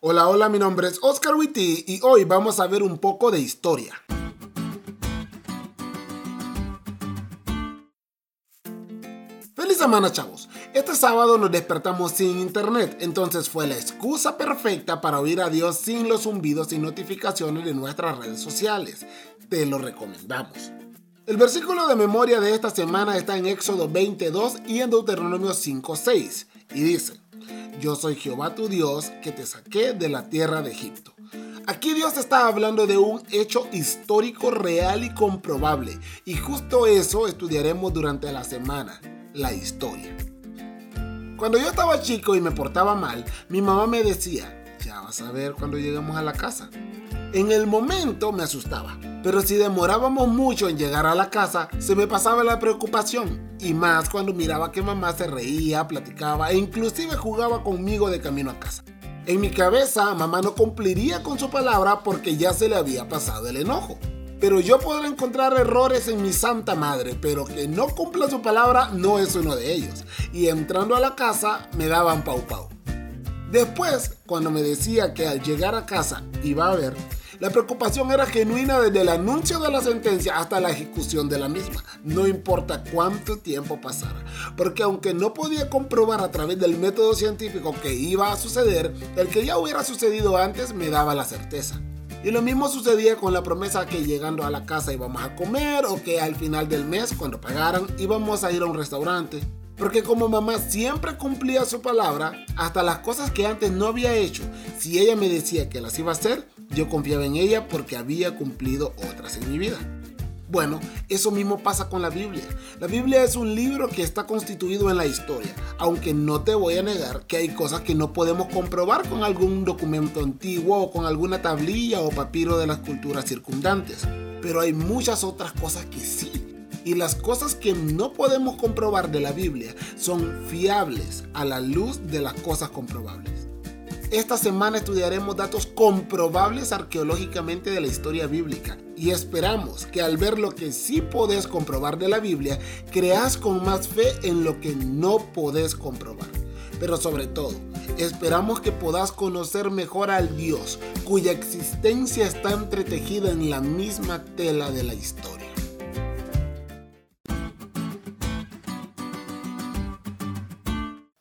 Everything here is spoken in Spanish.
Hola, hola, mi nombre es Oscar Witty y hoy vamos a ver un poco de historia. Feliz semana, chavos. Este sábado nos despertamos sin internet, entonces fue la excusa perfecta para oír a Dios sin los zumbidos y notificaciones de nuestras redes sociales. Te lo recomendamos. El versículo de memoria de esta semana está en Éxodo 22 y en Deuteronomio 5:6 y dice: yo soy Jehová tu Dios que te saqué de la tierra de Egipto. Aquí Dios está hablando de un hecho histórico real y comprobable. Y justo eso estudiaremos durante la semana, la historia. Cuando yo estaba chico y me portaba mal, mi mamá me decía, ya vas a ver cuando lleguemos a la casa. En el momento me asustaba, pero si demorábamos mucho en llegar a la casa, se me pasaba la preocupación. Y más cuando miraba que mamá se reía, platicaba e inclusive jugaba conmigo de camino a casa. En mi cabeza, mamá no cumpliría con su palabra porque ya se le había pasado el enojo. Pero yo podré encontrar errores en mi santa madre, pero que no cumpla su palabra no es uno de ellos. Y entrando a la casa me daban pau pau. Después, cuando me decía que al llegar a casa iba a ver, la preocupación era genuina desde el anuncio de la sentencia hasta la ejecución de la misma, no importa cuánto tiempo pasara, porque aunque no podía comprobar a través del método científico que iba a suceder, el que ya hubiera sucedido antes me daba la certeza. Y lo mismo sucedía con la promesa que llegando a la casa íbamos a comer o que al final del mes, cuando pagaran, íbamos a ir a un restaurante. Porque como mamá siempre cumplía su palabra, hasta las cosas que antes no había hecho, si ella me decía que las iba a hacer, yo confiaba en ella porque había cumplido otras en mi vida. Bueno, eso mismo pasa con la Biblia. La Biblia es un libro que está constituido en la historia, aunque no te voy a negar que hay cosas que no podemos comprobar con algún documento antiguo o con alguna tablilla o papiro de las culturas circundantes. Pero hay muchas otras cosas que sí y las cosas que no podemos comprobar de la Biblia son fiables a la luz de las cosas comprobables. Esta semana estudiaremos datos comprobables arqueológicamente de la historia bíblica y esperamos que al ver lo que sí podés comprobar de la Biblia, creas con más fe en lo que no podés comprobar. Pero sobre todo, esperamos que puedas conocer mejor al Dios cuya existencia está entretejida en la misma tela de la historia.